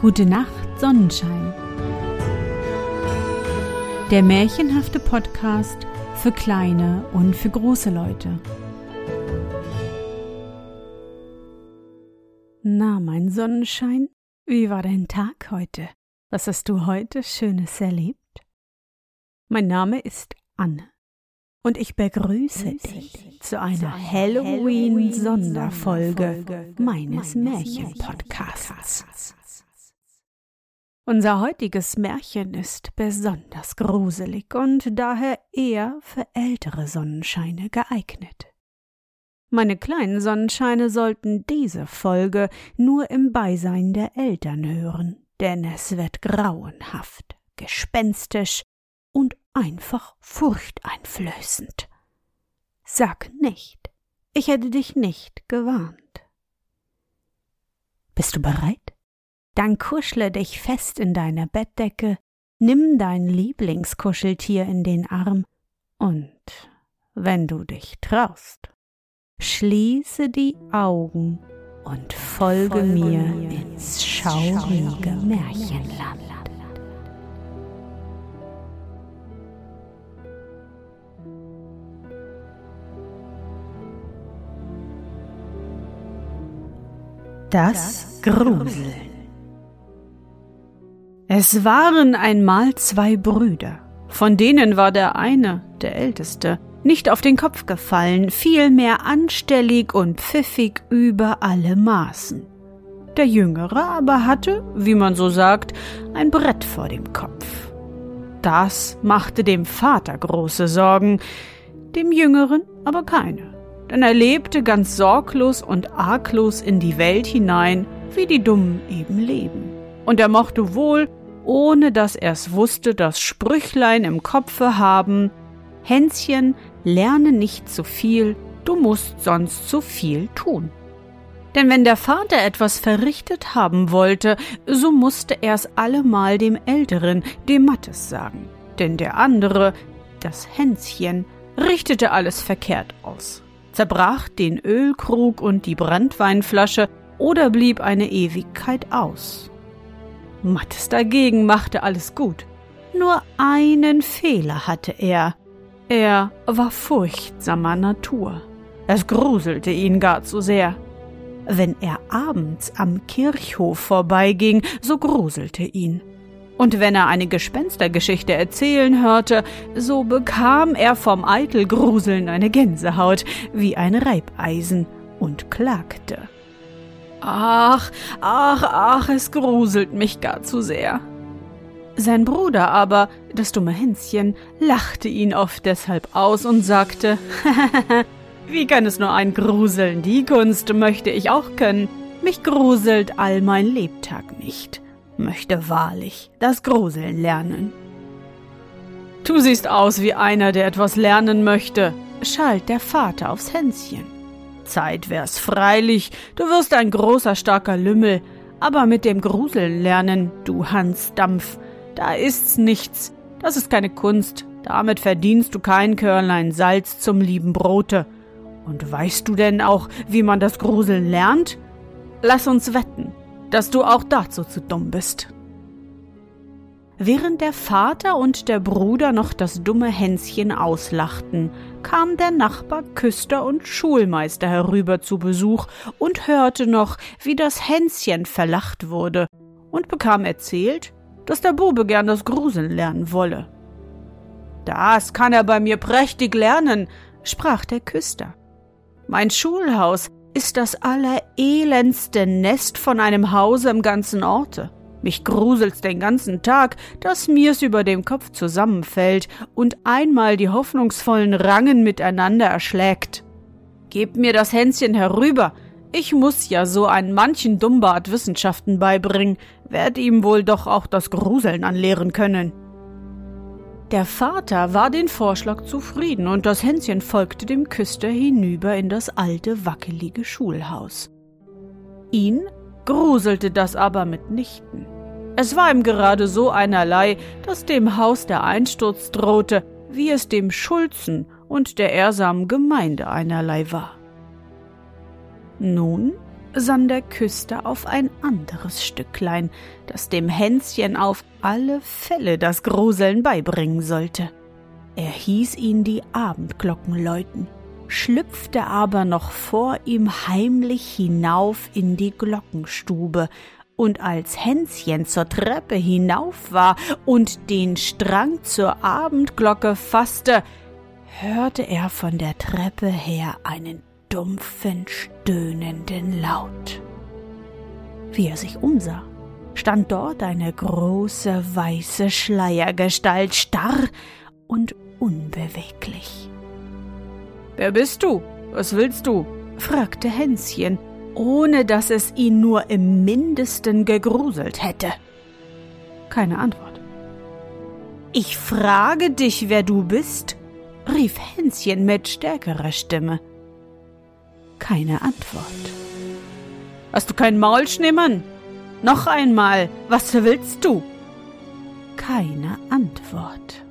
Gute Nacht, Sonnenschein. Der märchenhafte Podcast für kleine und für große Leute. Na, mein Sonnenschein, wie war dein Tag heute? Was hast du heute Schönes erlebt? Mein Name ist Anne und ich begrüße dich zu einer Halloween-Sonderfolge meines Märchenpodcasts. Unser heutiges Märchen ist besonders gruselig und daher eher für ältere Sonnenscheine geeignet. Meine kleinen Sonnenscheine sollten diese Folge nur im Beisein der Eltern hören, denn es wird grauenhaft, gespenstisch und einfach furchteinflößend. Sag nicht, ich hätte dich nicht gewarnt. Bist du bereit? Dann kuschle dich fest in deiner Bettdecke, nimm dein Lieblingskuscheltier in den Arm und, wenn du dich traust, schließe die Augen und folge, folge mir ins schaurige Märchenland. Das Gruseln. Es waren einmal zwei Brüder, von denen war der eine, der älteste, nicht auf den Kopf gefallen, vielmehr anstellig und pfiffig über alle Maßen. Der Jüngere aber hatte, wie man so sagt, ein Brett vor dem Kopf. Das machte dem Vater große Sorgen, dem Jüngeren aber keine, denn er lebte ganz sorglos und arglos in die Welt hinein, wie die Dummen eben leben. Und er mochte wohl, ohne dass er's wusste, das Sprüchlein im Kopfe haben, Hänschen, lerne nicht zu viel, du musst sonst zu viel tun. Denn wenn der Vater etwas verrichtet haben wollte, so musste er's allemal dem Älteren, dem Mattes, sagen. Denn der andere, das Hänschen, richtete alles verkehrt aus, zerbrach den Ölkrug und die Brandweinflasche oder blieb eine Ewigkeit aus. Mattes dagegen machte alles gut. Nur einen Fehler hatte er. Er war furchtsamer Natur. Es gruselte ihn gar zu sehr. Wenn er abends am Kirchhof vorbeiging, so gruselte ihn. Und wenn er eine Gespenstergeschichte erzählen hörte, so bekam er vom Eitelgruseln eine Gänsehaut wie ein Reibeisen und klagte. Ach, ach, ach, es gruselt mich gar zu sehr. Sein Bruder aber, das dumme Hänschen, lachte ihn oft deshalb aus und sagte, wie kann es nur ein Gruseln? Die Kunst möchte ich auch können. Mich gruselt all mein Lebtag nicht, möchte wahrlich das Gruseln lernen. Du siehst aus wie einer, der etwas lernen möchte, schalt der Vater aufs Hänschen. Zeit wär's freilich, du wirst ein großer, starker Lümmel, aber mit dem Gruseln lernen, du Hans Dampf, da ist's nichts, das ist keine Kunst, damit verdienst du kein Körnlein Salz zum lieben Brote. Und weißt du denn auch, wie man das Gruseln lernt? Lass uns wetten, dass du auch dazu zu dumm bist. Während der Vater und der Bruder noch das dumme Hänschen auslachten, kam der Nachbar Küster und Schulmeister herüber zu Besuch und hörte noch, wie das Hänschen verlacht wurde, und bekam erzählt, dass der Bube gern das Gruseln lernen wolle. Das kann er bei mir prächtig lernen, sprach der Küster. Mein Schulhaus ist das allerelendste Nest von einem Hause im ganzen Orte. Mich gruselt's den ganzen Tag, dass mir's über dem Kopf zusammenfällt und einmal die hoffnungsvollen Rangen miteinander erschlägt. Gebt mir das Hänschen herüber. Ich muss ja so einen manchen Dummbart Wissenschaften beibringen, werd ihm wohl doch auch das Gruseln anlehren können. Der Vater war den Vorschlag zufrieden und das Hänschen folgte dem Küster hinüber in das alte, wackelige Schulhaus. Ihn gruselte das aber mitnichten. Es war ihm gerade so einerlei, dass dem Haus der Einsturz drohte, wie es dem Schulzen und der ehrsamen Gemeinde einerlei war. Nun sann der Küster auf ein anderes Stücklein, das dem Hänschen auf alle Fälle das Gruseln beibringen sollte. Er hieß ihn die Abendglocken läuten, schlüpfte aber noch vor ihm heimlich hinauf in die Glockenstube, und als Hänschen zur Treppe hinauf war und den Strang zur Abendglocke fasste, hörte er von der Treppe her einen dumpfen, stöhnenden Laut. Wie er sich umsah, stand dort eine große weiße Schleiergestalt starr und unbeweglich. Wer bist du? Was willst du? fragte Hänschen, ohne dass es ihn nur im mindesten gegruselt hätte. Keine Antwort. Ich frage dich, wer du bist, rief Hänschen mit stärkerer Stimme. Keine Antwort. Hast du kein Maulschneemann? Noch einmal, was willst du? Keine Antwort.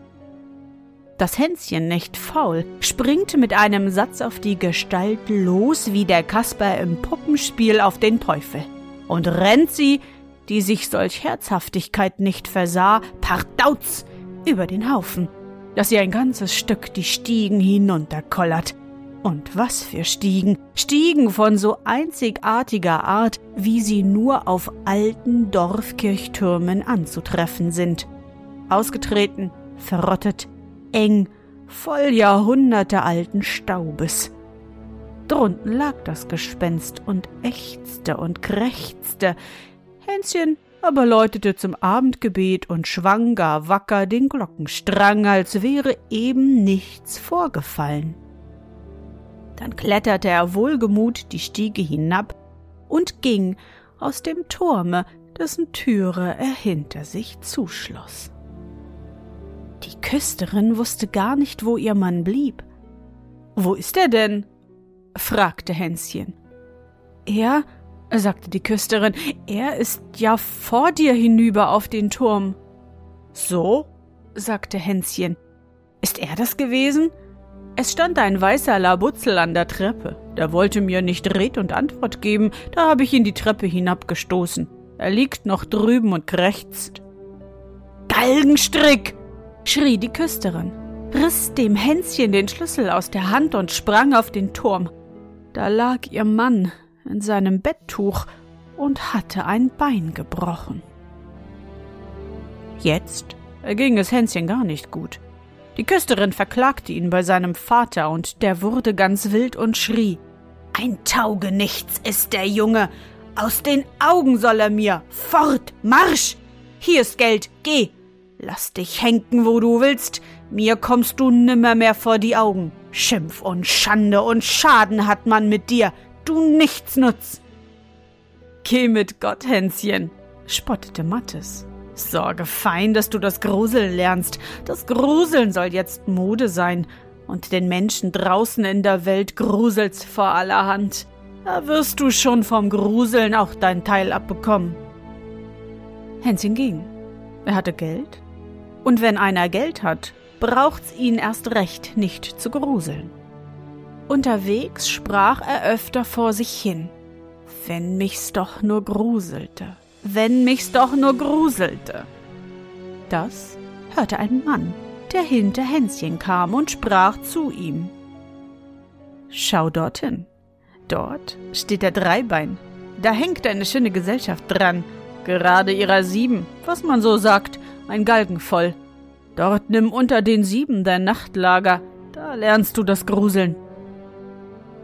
Das Hänschen nicht faul, springt mit einem Satz auf die Gestalt los wie der Kasper im Puppenspiel auf den Teufel und rennt sie, die sich solch Herzhaftigkeit nicht versah, pardauz über den Haufen, dass sie ein ganzes Stück die Stiegen hinunterkollert. Und was für Stiegen, Stiegen von so einzigartiger Art, wie sie nur auf alten Dorfkirchtürmen anzutreffen sind. Ausgetreten, verrottet, eng, voll jahrhundertealten Staubes. Drunten lag das Gespenst und ächzte und krächzte. Hänschen aber läutete zum Abendgebet und schwang gar wacker den Glockenstrang, als wäre eben nichts vorgefallen. Dann kletterte er wohlgemut die Stiege hinab und ging aus dem Turme, dessen Türe er hinter sich zuschloss. Die Küsterin wusste gar nicht, wo ihr Mann blieb. Wo ist er denn? fragte Hänschen. Er, sagte die Küsterin, er ist ja vor dir hinüber auf den Turm. So? sagte Hänschen. Ist er das gewesen? Es stand ein weißer Labutzel an der Treppe. Der wollte mir nicht Red und Antwort geben, da habe ich ihn die Treppe hinabgestoßen. Er liegt noch drüben und krächzt. Galgenstrick! Schrie die Küsterin, riss dem Hänschen den Schlüssel aus der Hand und sprang auf den Turm. Da lag ihr Mann in seinem Betttuch und hatte ein Bein gebrochen. Jetzt ging es Hänschen gar nicht gut. Die Küsterin verklagte ihn bei seinem Vater, und der wurde ganz wild und schrie Ein Taugenichts ist der Junge. Aus den Augen soll er mir. Fort, Marsch. Hier ist Geld, geh, Lass dich henken, wo du willst, mir kommst du nimmer mehr vor die Augen. Schimpf und Schande und Schaden hat man mit dir, du Nichtsnutz. Geh mit Gott, Hänschen, spottete Mattes. Sorge fein, dass du das Gruseln lernst. Das Gruseln soll jetzt Mode sein. Und den Menschen draußen in der Welt gruselt's vor allerhand. Da wirst du schon vom Gruseln auch dein Teil abbekommen. Hänschen ging. Er hatte Geld, und wenn einer Geld hat, braucht's ihn erst recht nicht zu gruseln. Unterwegs sprach er öfter vor sich hin. Wenn mich's doch nur gruselte, wenn mich's doch nur gruselte. Das hörte ein Mann, der hinter Hänschen kam und sprach zu ihm. Schau dorthin. Dort steht der Dreibein. Da hängt eine schöne Gesellschaft dran. Gerade ihrer sieben, was man so sagt, ein Galgen voll. Dort nimm unter den sieben dein Nachtlager, da lernst du das Gruseln.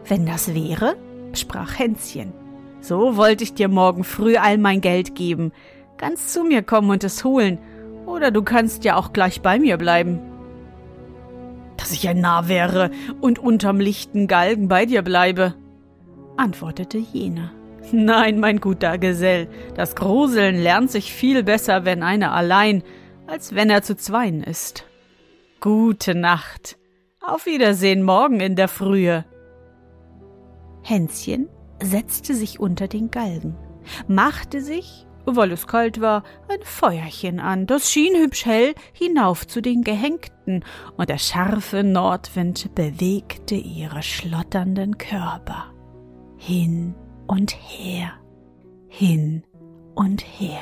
Wenn das wäre, sprach Hänschen, so wollte ich dir morgen früh all mein Geld geben, ganz zu mir kommen und es holen, oder du kannst ja auch gleich bei mir bleiben. Dass ich ein Narr wäre und unterm lichten Galgen bei dir bleibe, antwortete jener. Nein, mein guter Gesell, das Gruseln lernt sich viel besser, wenn einer allein, als wenn er zu zweien ist. Gute Nacht. Auf Wiedersehen morgen in der Frühe. Hänschen setzte sich unter den Galgen, machte sich, weil es kalt war, ein Feuerchen an, das schien hübsch hell hinauf zu den Gehängten, und der scharfe Nordwind bewegte ihre schlotternden Körper hin und her, hin und her.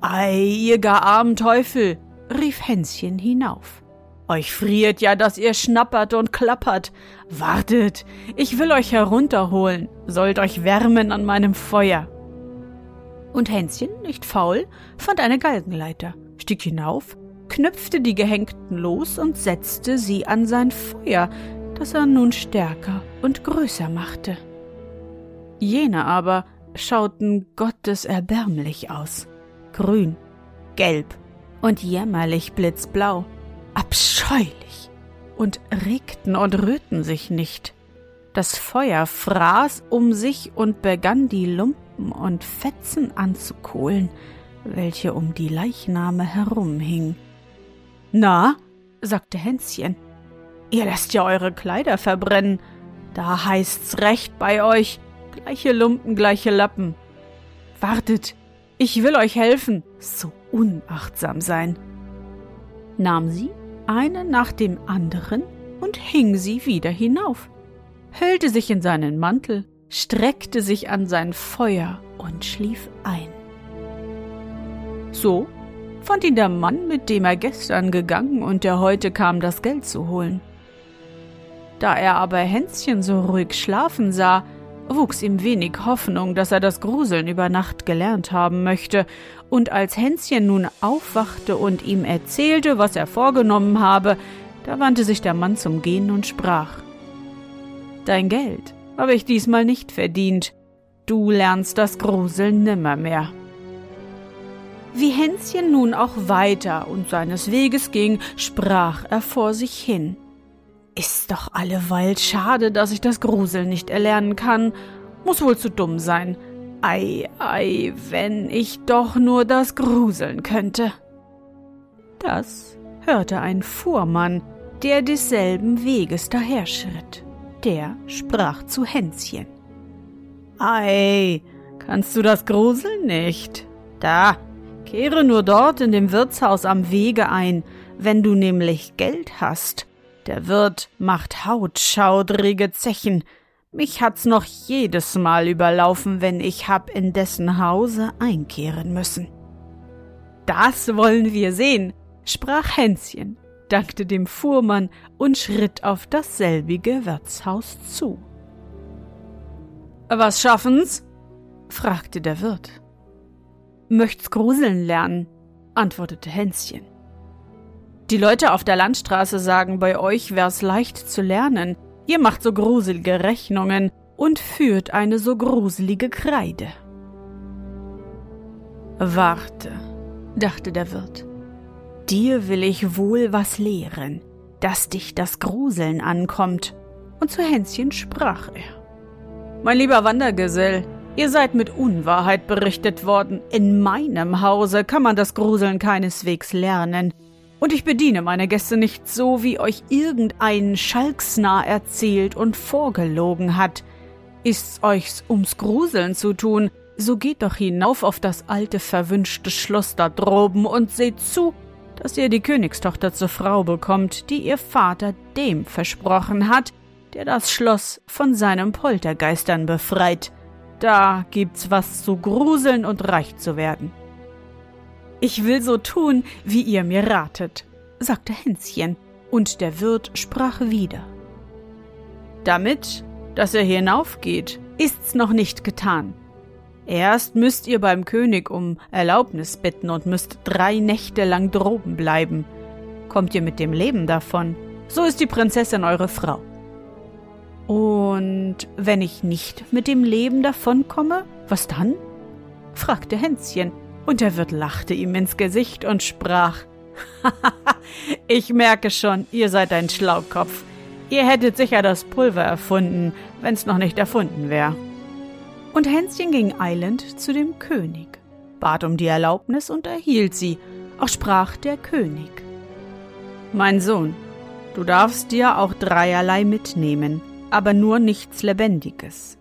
Ei, ihr gar armen Teufel, rief Hänschen hinauf. Euch friert ja, dass ihr schnappert und klappert. Wartet, ich will euch herunterholen, sollt euch wärmen an meinem Feuer. Und Hänschen, nicht faul, fand eine Galgenleiter, stieg hinauf, knüpfte die Gehängten los und setzte sie an sein Feuer, das er nun stärker und größer machte. Jene aber schauten gotteserbärmlich aus, grün, gelb und jämmerlich blitzblau, abscheulich, und regten und rührten sich nicht. Das Feuer fraß um sich und begann die Lumpen und Fetzen anzukohlen, welche um die Leichname herumhingen. Na, sagte Hänschen, ihr lasst ja eure Kleider verbrennen. Da heißt's recht bei euch. Gleiche Lumpen, gleiche Lappen. Wartet, ich will euch helfen. So unachtsam sein. Nahm sie eine nach dem anderen und hing sie wieder hinauf, hüllte sich in seinen Mantel, streckte sich an sein Feuer und schlief ein. So fand ihn der Mann, mit dem er gestern gegangen und der heute kam, das Geld zu holen. Da er aber Hänschen so ruhig schlafen sah, wuchs ihm wenig Hoffnung, dass er das Gruseln über Nacht gelernt haben möchte, und als Hänschen nun aufwachte und ihm erzählte, was er vorgenommen habe, da wandte sich der Mann zum Gehen und sprach Dein Geld habe ich diesmal nicht verdient, du lernst das Gruseln nimmermehr. Wie Hänschen nun auch weiter und seines Weges ging, sprach er vor sich hin. Ist doch alleweil schade, dass ich das Gruseln nicht erlernen kann. Muss wohl zu dumm sein. Ei, ei, wenn ich doch nur das Gruseln könnte. Das hörte ein Fuhrmann, der desselben Weges daherschritt. Der sprach zu Hänschen. Ei, kannst du das Gruseln nicht? Da, Kehre nur dort in dem Wirtshaus am Wege ein, wenn du nämlich Geld hast. Der Wirt macht hautschaudrige Zechen. Mich hat's noch jedes Mal überlaufen, wenn ich hab in dessen Hause einkehren müssen. Das wollen wir sehen, sprach Hänschen, dankte dem Fuhrmann und schritt auf dasselbige Wirtshaus zu. Was schaffen's? fragte der Wirt. Möcht's gruseln lernen, antwortete Hänschen. Die Leute auf der Landstraße sagen, bei euch wär's leicht zu lernen. Ihr macht so gruselige Rechnungen und führt eine so gruselige Kreide. Warte, dachte der Wirt. Dir will ich wohl was lehren, dass dich das Gruseln ankommt. Und zu Hänschen sprach er. Mein lieber Wandergesell, Ihr seid mit Unwahrheit berichtet worden. In meinem Hause kann man das Gruseln keineswegs lernen. Und ich bediene meine Gäste nicht so, wie euch irgendein Schalksnarr erzählt und vorgelogen hat. Ist's euch's ums Gruseln zu tun, so geht doch hinauf auf das alte verwünschte Schloss da droben und seht zu, dass ihr die Königstochter zur Frau bekommt, die ihr Vater dem versprochen hat, der das Schloss von seinen Poltergeistern befreit. Da gibt's was zu gruseln und reich zu werden. Ich will so tun, wie ihr mir ratet, sagte Hänschen, und der Wirt sprach wieder. Damit, dass er hinaufgeht, ist's noch nicht getan. Erst müsst ihr beim König um Erlaubnis bitten und müsst drei Nächte lang droben bleiben. Kommt ihr mit dem Leben davon, so ist die Prinzessin eure Frau. Und wenn ich nicht mit dem Leben davonkomme, was dann? fragte Hänschen, und der Wirt lachte ihm ins Gesicht und sprach Ich merke schon, ihr seid ein Schlaukopf. Ihr hättet sicher das Pulver erfunden, wenn's noch nicht erfunden wäre. Und Hänschen ging eilend zu dem König, bat um die Erlaubnis und erhielt sie, auch sprach der König. Mein Sohn, du darfst dir auch dreierlei mitnehmen, aber nur nichts Lebendiges.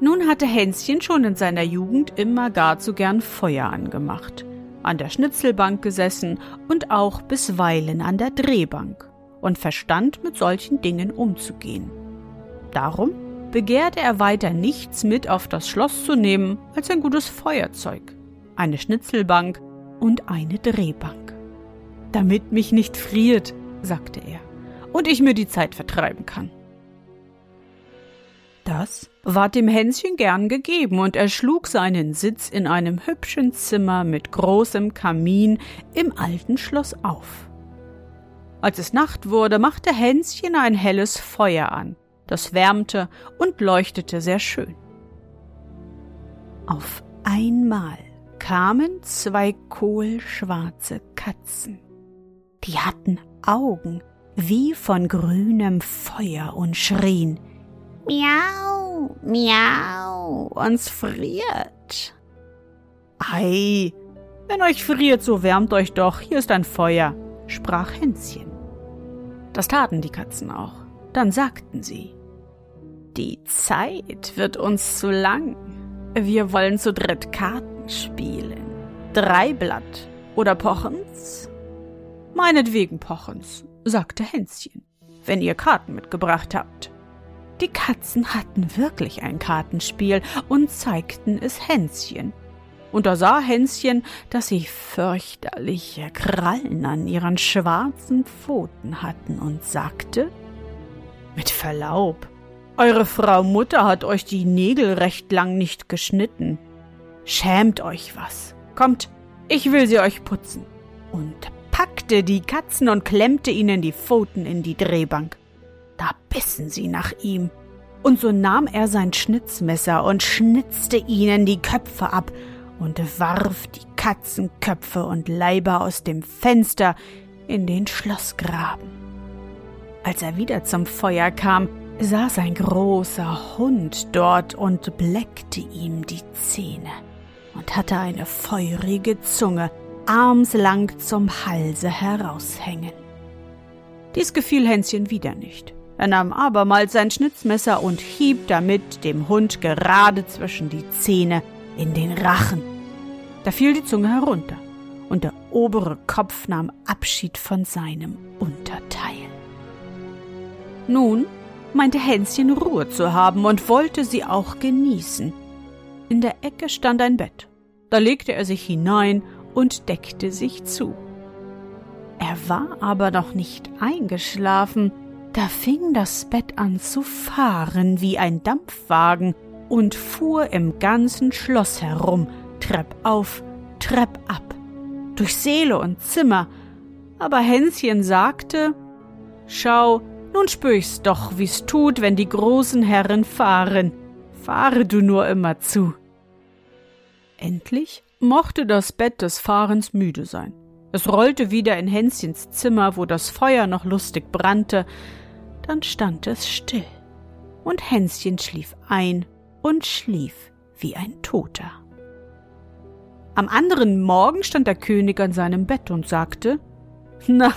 Nun hatte Hänschen schon in seiner Jugend immer gar zu gern Feuer angemacht, an der Schnitzelbank gesessen und auch bisweilen an der Drehbank und verstand mit solchen Dingen umzugehen. Darum begehrte er weiter nichts mit auf das Schloss zu nehmen als ein gutes Feuerzeug, eine Schnitzelbank und eine Drehbank. Damit mich nicht friert, sagte er, und ich mir die Zeit vertreiben kann. Das war dem Hänschen gern gegeben, und er schlug seinen Sitz in einem hübschen Zimmer mit großem Kamin im alten Schloss auf. Als es Nacht wurde, machte Hänschen ein helles Feuer an, das wärmte und leuchtete sehr schön. Auf einmal kamen zwei kohlschwarze Katzen. Die hatten Augen wie von grünem Feuer und schrien Miau, miau, uns friert. Ei, wenn euch friert, so wärmt euch doch, hier ist ein Feuer, sprach Hänschen. Das taten die Katzen auch. Dann sagten sie Die Zeit wird uns zu lang. Wir wollen zu dritt Karten spielen. Drei Blatt oder Pochens? Meinetwegen Pochens, sagte Hänschen, wenn ihr Karten mitgebracht habt. Die Katzen hatten wirklich ein Kartenspiel und zeigten es Hänschen. Und da sah Hänschen, dass sie fürchterliche Krallen an ihren schwarzen Pfoten hatten und sagte Mit Verlaub, eure Frau Mutter hat euch die Nägel recht lang nicht geschnitten. Schämt euch was. Kommt, ich will sie euch putzen. Und packte die Katzen und klemmte ihnen die Pfoten in die Drehbank. Da bissen sie nach ihm. Und so nahm er sein Schnitzmesser und schnitzte ihnen die Köpfe ab und warf die Katzenköpfe und Leiber aus dem Fenster in den Schlossgraben. Als er wieder zum Feuer kam, saß ein großer Hund dort und bleckte ihm die Zähne und hatte eine feurige Zunge armslang zum Halse heraushängen. Dies gefiel Hänschen wieder nicht. Er nahm abermals sein Schnitzmesser und hieb damit dem Hund gerade zwischen die Zähne in den Rachen. Da fiel die Zunge herunter, und der obere Kopf nahm Abschied von seinem Unterteil. Nun meinte Hänschen Ruhe zu haben und wollte sie auch genießen. In der Ecke stand ein Bett. Da legte er sich hinein und deckte sich zu. Er war aber noch nicht eingeschlafen, da fing das Bett an zu fahren wie ein Dampfwagen und fuhr im ganzen Schloss herum, Trepp auf, Trepp ab, durch Säle und Zimmer. Aber Hänschen sagte, Schau, nun spür ich's doch, wie's tut, wenn die großen Herren fahren. Fahre du nur immer zu. Endlich mochte das Bett des Fahrens müde sein. Es rollte wieder in Hänschens Zimmer, wo das Feuer noch lustig brannte, dann stand es still, und Hänschen schlief ein und schlief wie ein Toter. Am anderen Morgen stand der König an seinem Bett und sagte Na,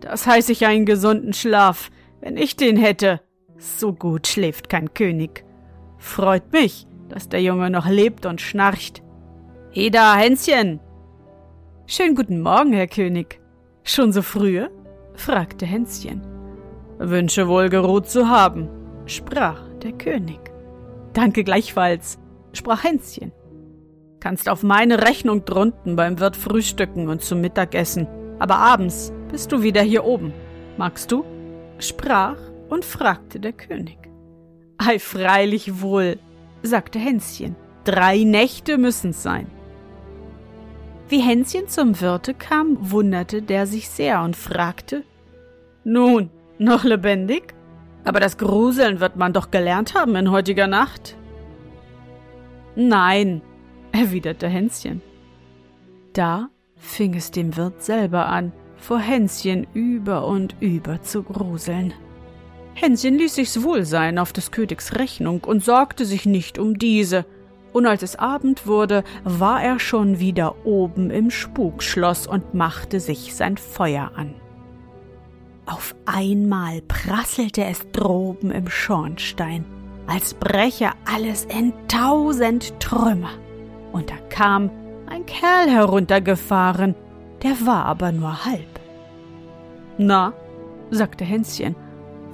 das heiße ich einen gesunden Schlaf, wenn ich den hätte. So gut schläft kein König. Freut mich, dass der Junge noch lebt und schnarcht. Heda, Hänschen! Schönen guten Morgen, Herr König. Schon so frühe? fragte Hänschen. Wünsche wohl geruht zu haben, sprach der König. Danke gleichfalls, sprach Hänschen. Kannst auf meine Rechnung drunten beim Wirt frühstücken und zum Mittagessen, aber abends bist du wieder hier oben. Magst du? sprach und fragte der König. Ei, freilich wohl, sagte Hänschen. Drei Nächte müssen's sein. Wie Hänschen zum Wirte kam, wunderte der sich sehr und fragte Nun, noch lebendig? Aber das Gruseln wird man doch gelernt haben in heutiger Nacht. Nein, erwiderte Hänschen. Da fing es dem Wirt selber an, vor Hänschen über und über zu gruseln. Hänschen ließ sich's wohl sein auf des Königs Rechnung und sorgte sich nicht um diese, und als es Abend wurde, war er schon wieder oben im Spukschloss und machte sich sein Feuer an. Auf einmal prasselte es droben im Schornstein, als breche alles in tausend Trümmer. Und da kam ein Kerl heruntergefahren, der war aber nur halb. Na, sagte Hänschen,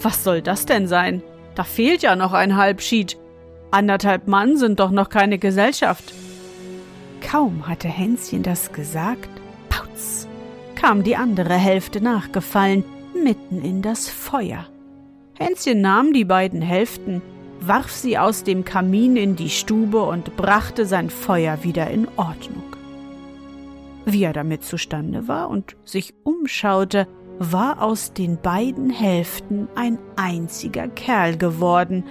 was soll das denn sein? Da fehlt ja noch ein Halbschied. Anderthalb Mann sind doch noch keine Gesellschaft. Kaum hatte Hänschen das gesagt, pauz, kam die andere Hälfte nachgefallen, mitten in das Feuer. Hänschen nahm die beiden Hälften, warf sie aus dem Kamin in die Stube und brachte sein Feuer wieder in Ordnung. Wie er damit zustande war und sich umschaute, war aus den beiden Hälften ein einziger Kerl geworden,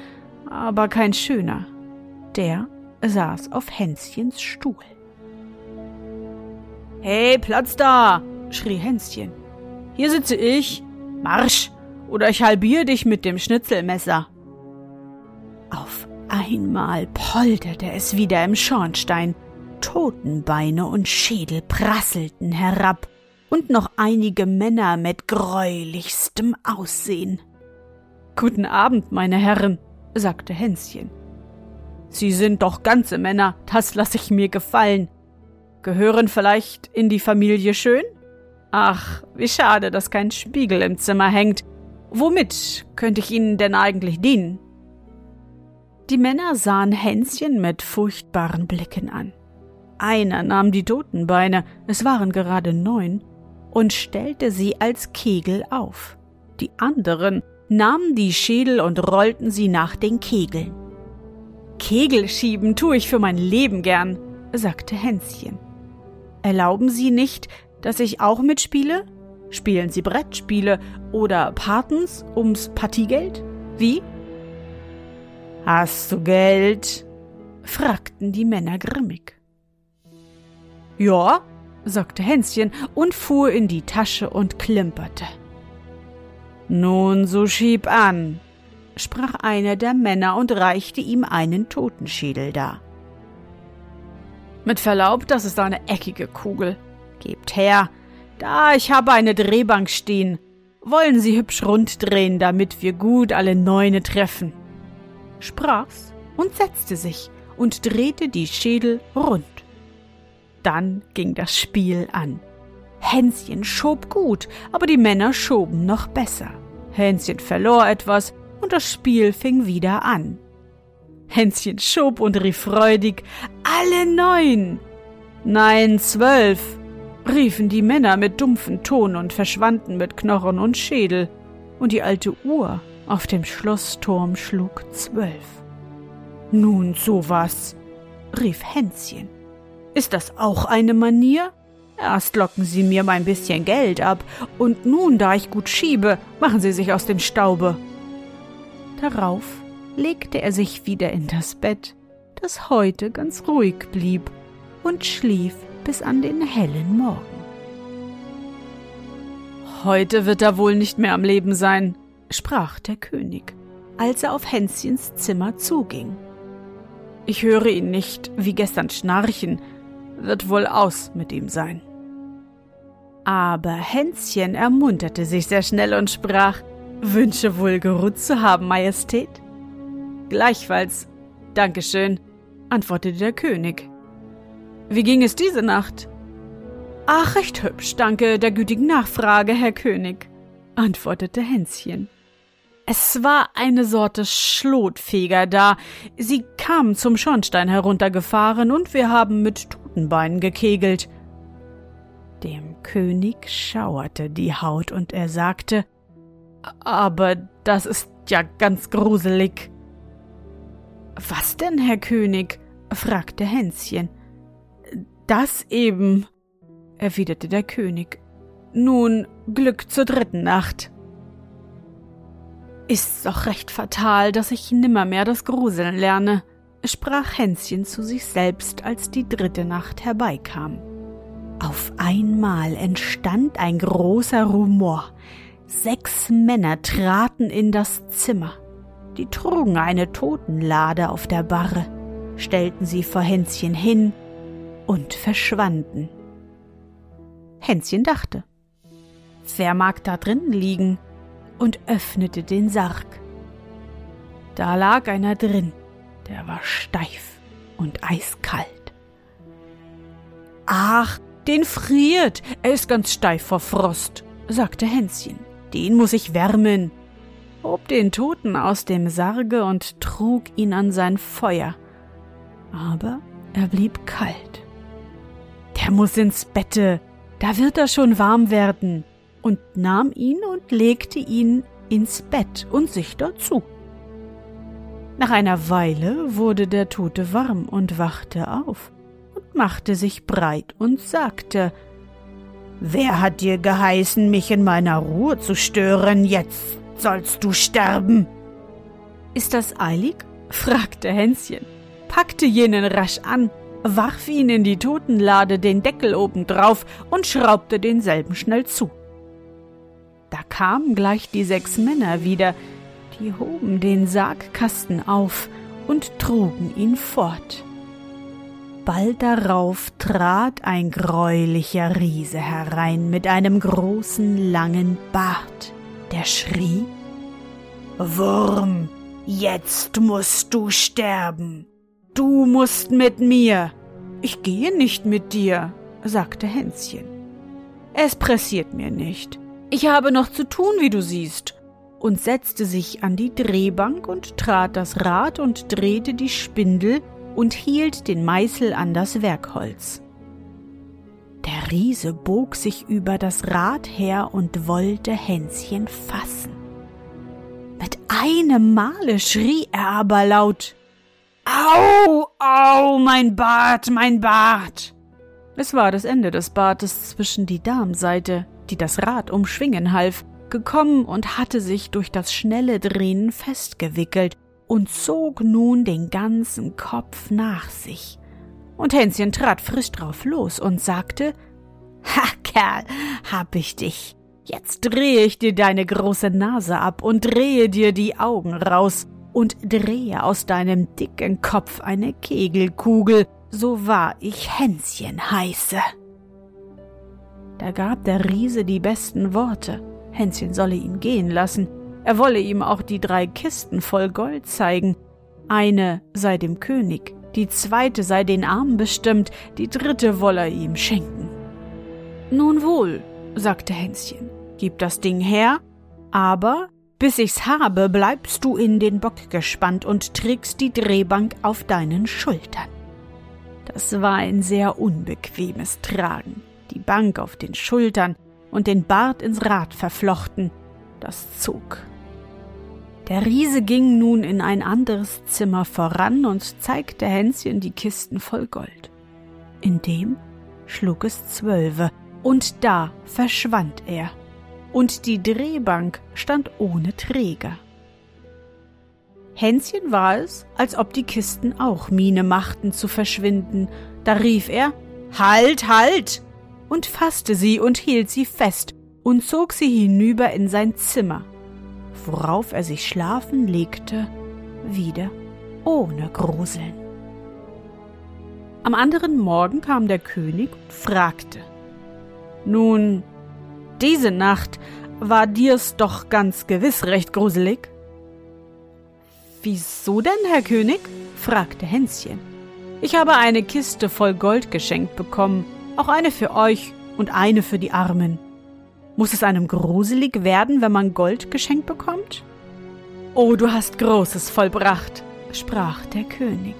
aber kein schöner. Der saß auf Hänschens Stuhl. Hey, Platz da! schrie Hänschen. Hier sitze ich. Marsch! Oder ich halbiere dich mit dem Schnitzelmesser. Auf einmal polterte es wieder im Schornstein. Totenbeine und Schädel prasselten herab und noch einige Männer mit greulichstem Aussehen. Guten Abend, meine Herren, sagte Hänschen. Sie sind doch ganze Männer, das lasse ich mir gefallen. Gehören vielleicht in die Familie Schön? Ach, wie schade, dass kein Spiegel im Zimmer hängt. Womit könnte ich Ihnen denn eigentlich dienen? Die Männer sahen Hänschen mit furchtbaren Blicken an. Einer nahm die Totenbeine, es waren gerade neun, und stellte sie als Kegel auf. Die anderen nahmen die Schädel und rollten sie nach den Kegeln. Kegel schieben tue ich für mein Leben gern, sagte Hänschen. Erlauben Sie nicht, dass ich auch mitspiele? Spielen Sie Brettspiele oder Patens ums Partiegeld? Wie? Hast du Geld? fragten die Männer grimmig. Ja, sagte Hänschen und fuhr in die Tasche und klimperte. Nun, so schieb an, sprach einer der Männer und reichte ihm einen Totenschädel dar. Mit Verlaub, das ist eine eckige Kugel. Gebt her. Da, ich habe eine Drehbank stehen. Wollen Sie hübsch rund drehen, damit wir gut alle Neune treffen? Sprach's und setzte sich und drehte die Schädel rund. Dann ging das Spiel an. Hänschen schob gut, aber die Männer schoben noch besser. Hänschen verlor etwas und das Spiel fing wieder an. Hänschen schob und rief freudig Alle neun. Nein, zwölf, riefen die Männer mit dumpfem Ton und verschwanden mit Knochen und Schädel, und die alte Uhr auf dem Schlossturm schlug zwölf. Nun so was, rief Hänschen. Ist das auch eine Manier? Erst locken Sie mir mein bisschen Geld ab, und nun, da ich gut schiebe, machen Sie sich aus dem Staube. Darauf legte er sich wieder in das Bett, das heute ganz ruhig blieb, und schlief bis an den hellen Morgen. Heute wird er wohl nicht mehr am Leben sein, sprach der König, als er auf Hänschens Zimmer zuging. Ich höre ihn nicht wie gestern schnarchen, wird wohl aus mit ihm sein. Aber Hänschen ermunterte sich sehr schnell und sprach, Wünsche wohl geruht zu haben, Majestät? Gleichfalls. Dankeschön, antwortete der König. Wie ging es diese Nacht? Ach, recht hübsch, danke der gütigen Nachfrage, Herr König, antwortete Hänschen. Es war eine Sorte Schlotfeger da. Sie kamen zum Schornstein heruntergefahren und wir haben mit Totenbeinen gekegelt. Dem König schauerte die Haut und er sagte, aber das ist ja ganz gruselig. Was denn, Herr König? fragte Hänschen. Das eben, erwiderte der König. Nun, Glück zur dritten Nacht. Ist's doch recht fatal, dass ich nimmermehr das Gruseln lerne, sprach Hänschen zu sich selbst, als die dritte Nacht herbeikam. Auf einmal entstand ein großer Rumor. Sechs Männer traten in das Zimmer. Die trugen eine Totenlade auf der Barre, stellten sie vor Hänschen hin und verschwanden. Hänschen dachte, wer mag da drinnen liegen? und öffnete den Sarg. Da lag einer drin, der war steif und eiskalt. Ach, den friert, er ist ganz steif vor Frost, sagte Hänschen. Den muss ich wärmen. hob den Toten aus dem Sarge und trug ihn an sein Feuer. Aber er blieb kalt. Der muss ins Bette, da wird er schon warm werden, und nahm ihn und legte ihn ins Bett und sich dazu. Nach einer Weile wurde der Tote warm und wachte auf und machte sich breit und sagte Wer hat dir geheißen, mich in meiner Ruhe zu stören? Jetzt sollst du sterben. Ist das eilig? fragte Hänschen, packte jenen rasch an, warf ihn in die Totenlade den Deckel obendrauf und schraubte denselben schnell zu. Da kamen gleich die sechs Männer wieder, die hoben den Sargkasten auf und trugen ihn fort. Bald darauf trat ein greulicher Riese herein mit einem großen langen Bart, der schrie Wurm, jetzt musst du sterben. Du musst mit mir. Ich gehe nicht mit dir, sagte Hänschen. Es pressiert mir nicht. Ich habe noch zu tun, wie du siehst und setzte sich an die Drehbank und trat das Rad und drehte die Spindel und hielt den Meißel an das Werkholz. Der Riese bog sich über das Rad her und wollte Hänschen fassen. Mit einem Male schrie er aber laut Au, au, mein Bart, mein Bart. Es war das Ende des Bartes zwischen die Darmseite, die das Rad umschwingen half, gekommen und hatte sich durch das schnelle Drehen festgewickelt und zog nun den ganzen Kopf nach sich. Und Hänschen trat frisch drauf los und sagte Ha, Kerl, hab ich dich. Jetzt drehe ich dir deine große Nase ab und drehe dir die Augen raus und drehe aus deinem dicken Kopf eine Kegelkugel, so wahr ich Hänschen heiße. Da gab der Riese die besten Worte, Hänschen solle ihn gehen lassen, er wolle ihm auch die drei Kisten voll Gold zeigen. Eine sei dem König, die zweite sei den Armen bestimmt, die dritte wolle er ihm schenken. Nun wohl, sagte Hänschen, gib das Ding her, aber bis ich's habe, bleibst du in den Bock gespannt und trägst die Drehbank auf deinen Schultern. Das war ein sehr unbequemes Tragen, die Bank auf den Schultern und den Bart ins Rad verflochten. Das zog. Der Riese ging nun in ein anderes Zimmer voran und zeigte Hänschen die Kisten voll Gold. In dem schlug es zwölfe, und da verschwand er, und die Drehbank stand ohne Träger. Hänschen war es, als ob die Kisten auch Miene machten zu verschwinden. Da rief er Halt, halt und fasste sie und hielt sie fest und zog sie hinüber in sein Zimmer worauf er sich schlafen legte, wieder ohne Gruseln. Am anderen Morgen kam der König und fragte Nun, diese Nacht war dir's doch ganz gewiss recht gruselig. Wieso denn, Herr König? fragte Hänschen. Ich habe eine Kiste voll Gold geschenkt bekommen, auch eine für euch und eine für die Armen. Muss es einem gruselig werden, wenn man Gold geschenkt bekommt? Oh, du hast Großes vollbracht, sprach der König.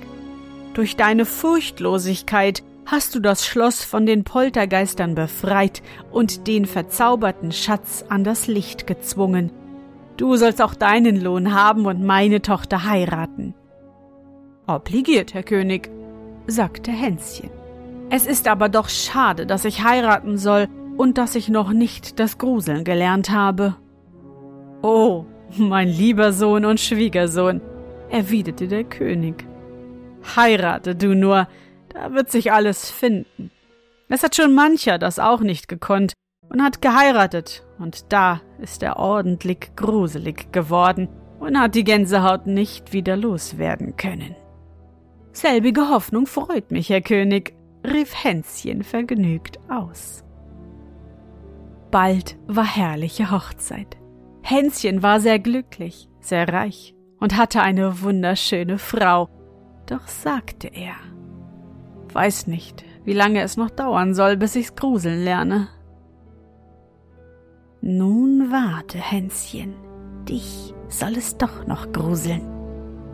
Durch deine Furchtlosigkeit hast du das Schloss von den Poltergeistern befreit und den verzauberten Schatz an das Licht gezwungen. Du sollst auch deinen Lohn haben und meine Tochter heiraten. Obligiert, Herr König, sagte Hänschen. Es ist aber doch schade, dass ich heiraten soll und dass ich noch nicht das Gruseln gelernt habe. Oh, mein lieber Sohn und Schwiegersohn, erwiderte der König. Heirate du nur, da wird sich alles finden. Es hat schon mancher das auch nicht gekonnt und hat geheiratet, und da ist er ordentlich gruselig geworden und hat die Gänsehaut nicht wieder loswerden können. Selbige Hoffnung freut mich, Herr König, rief Hänschen vergnügt aus. Bald war herrliche Hochzeit. Hänschen war sehr glücklich, sehr reich und hatte eine wunderschöne Frau. Doch sagte er, weiß nicht, wie lange es noch dauern soll, bis ich's gruseln lerne. Nun warte, Hänschen, dich soll es doch noch gruseln,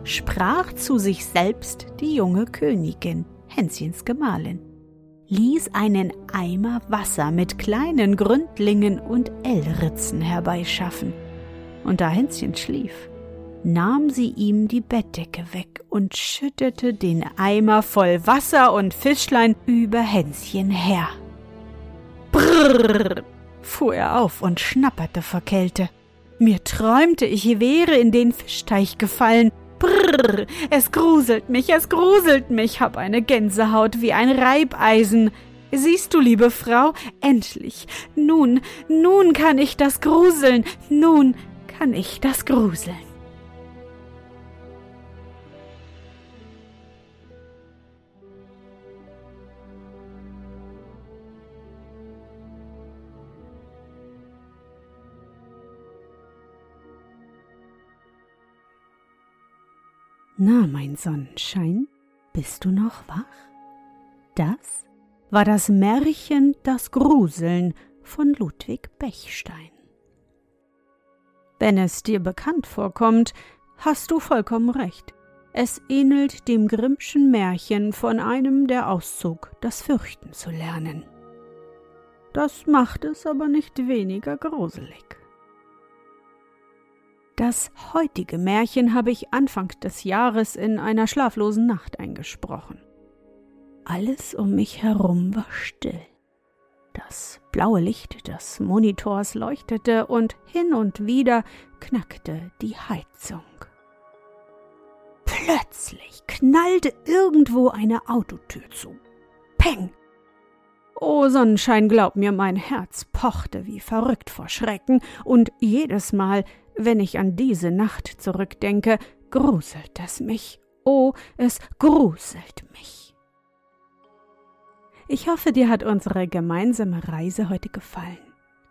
sprach zu sich selbst die junge Königin, Hänschens Gemahlin, ließ einen Eimer Wasser mit kleinen Gründlingen und L-Ritzen herbeischaffen. Und da Hänschen schlief, nahm sie ihm die Bettdecke weg und schüttete den Eimer voll Wasser und Fischlein über Hänschen her. Brrr, fuhr er auf und schnapperte vor Kälte. Mir träumte, ich wäre in den Fischteich gefallen. Brrr, es gruselt mich, es gruselt mich, hab eine Gänsehaut wie ein Reibeisen. Siehst du, liebe Frau, endlich, nun, nun kann ich das gruseln, nun kann ich das gruseln. Na, mein Sonnenschein, bist du noch wach? Das war das Märchen Das Gruseln von Ludwig Bechstein. Wenn es dir bekannt vorkommt, hast du vollkommen recht. Es ähnelt dem Grimmschen Märchen von einem, der auszog, das Fürchten zu lernen. Das macht es aber nicht weniger gruselig. Das heutige Märchen habe ich Anfang des Jahres in einer schlaflosen Nacht eingesprochen. Alles um mich herum war still. Das blaue Licht des Monitors leuchtete und hin und wieder knackte die Heizung. Plötzlich knallte irgendwo eine Autotür zu. Peng! Oh Sonnenschein, glaub mir, mein Herz pochte wie verrückt vor Schrecken, und jedes Mal, wenn ich an diese Nacht zurückdenke, gruselt es mich. Oh, es gruselt mich. Ich hoffe, dir hat unsere gemeinsame Reise heute gefallen.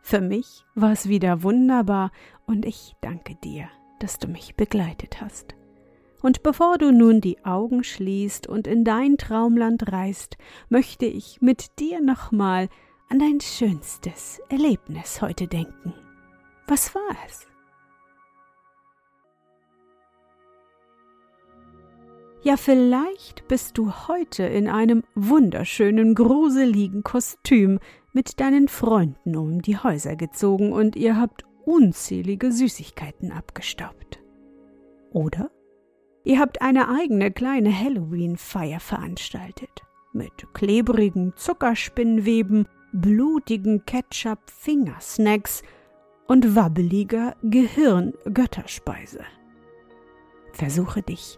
Für mich war es wieder wunderbar und ich danke dir, dass du mich begleitet hast. Und bevor du nun die Augen schließt und in dein Traumland reist, möchte ich mit dir nochmal an dein schönstes Erlebnis heute denken. Was war es? Ja, vielleicht bist du heute in einem wunderschönen, gruseligen Kostüm mit deinen Freunden um die Häuser gezogen und ihr habt unzählige Süßigkeiten abgestaubt. Oder ihr habt eine eigene kleine Halloween-Feier veranstaltet mit klebrigen Zuckerspinnweben, blutigen Ketchup-Fingersnacks und wabbeliger Gehirn-Götterspeise. Versuche dich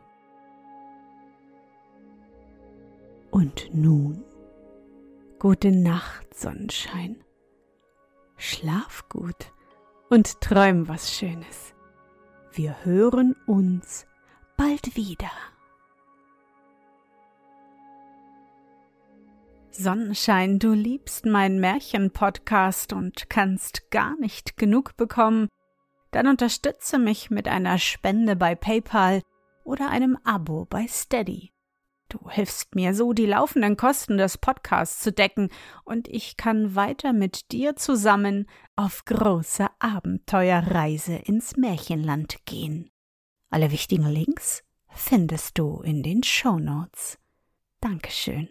Und nun, gute Nacht, Sonnenschein. Schlaf gut und träum was Schönes. Wir hören uns bald wieder. Sonnenschein, du liebst meinen Märchen-Podcast und kannst gar nicht genug bekommen, dann unterstütze mich mit einer Spende bei PayPal oder einem Abo bei Steady. Du hilfst mir so, die laufenden Kosten des Podcasts zu decken, und ich kann weiter mit dir zusammen auf große Abenteuerreise ins Märchenland gehen. Alle wichtigen Links findest du in den Show Notes. Dankeschön.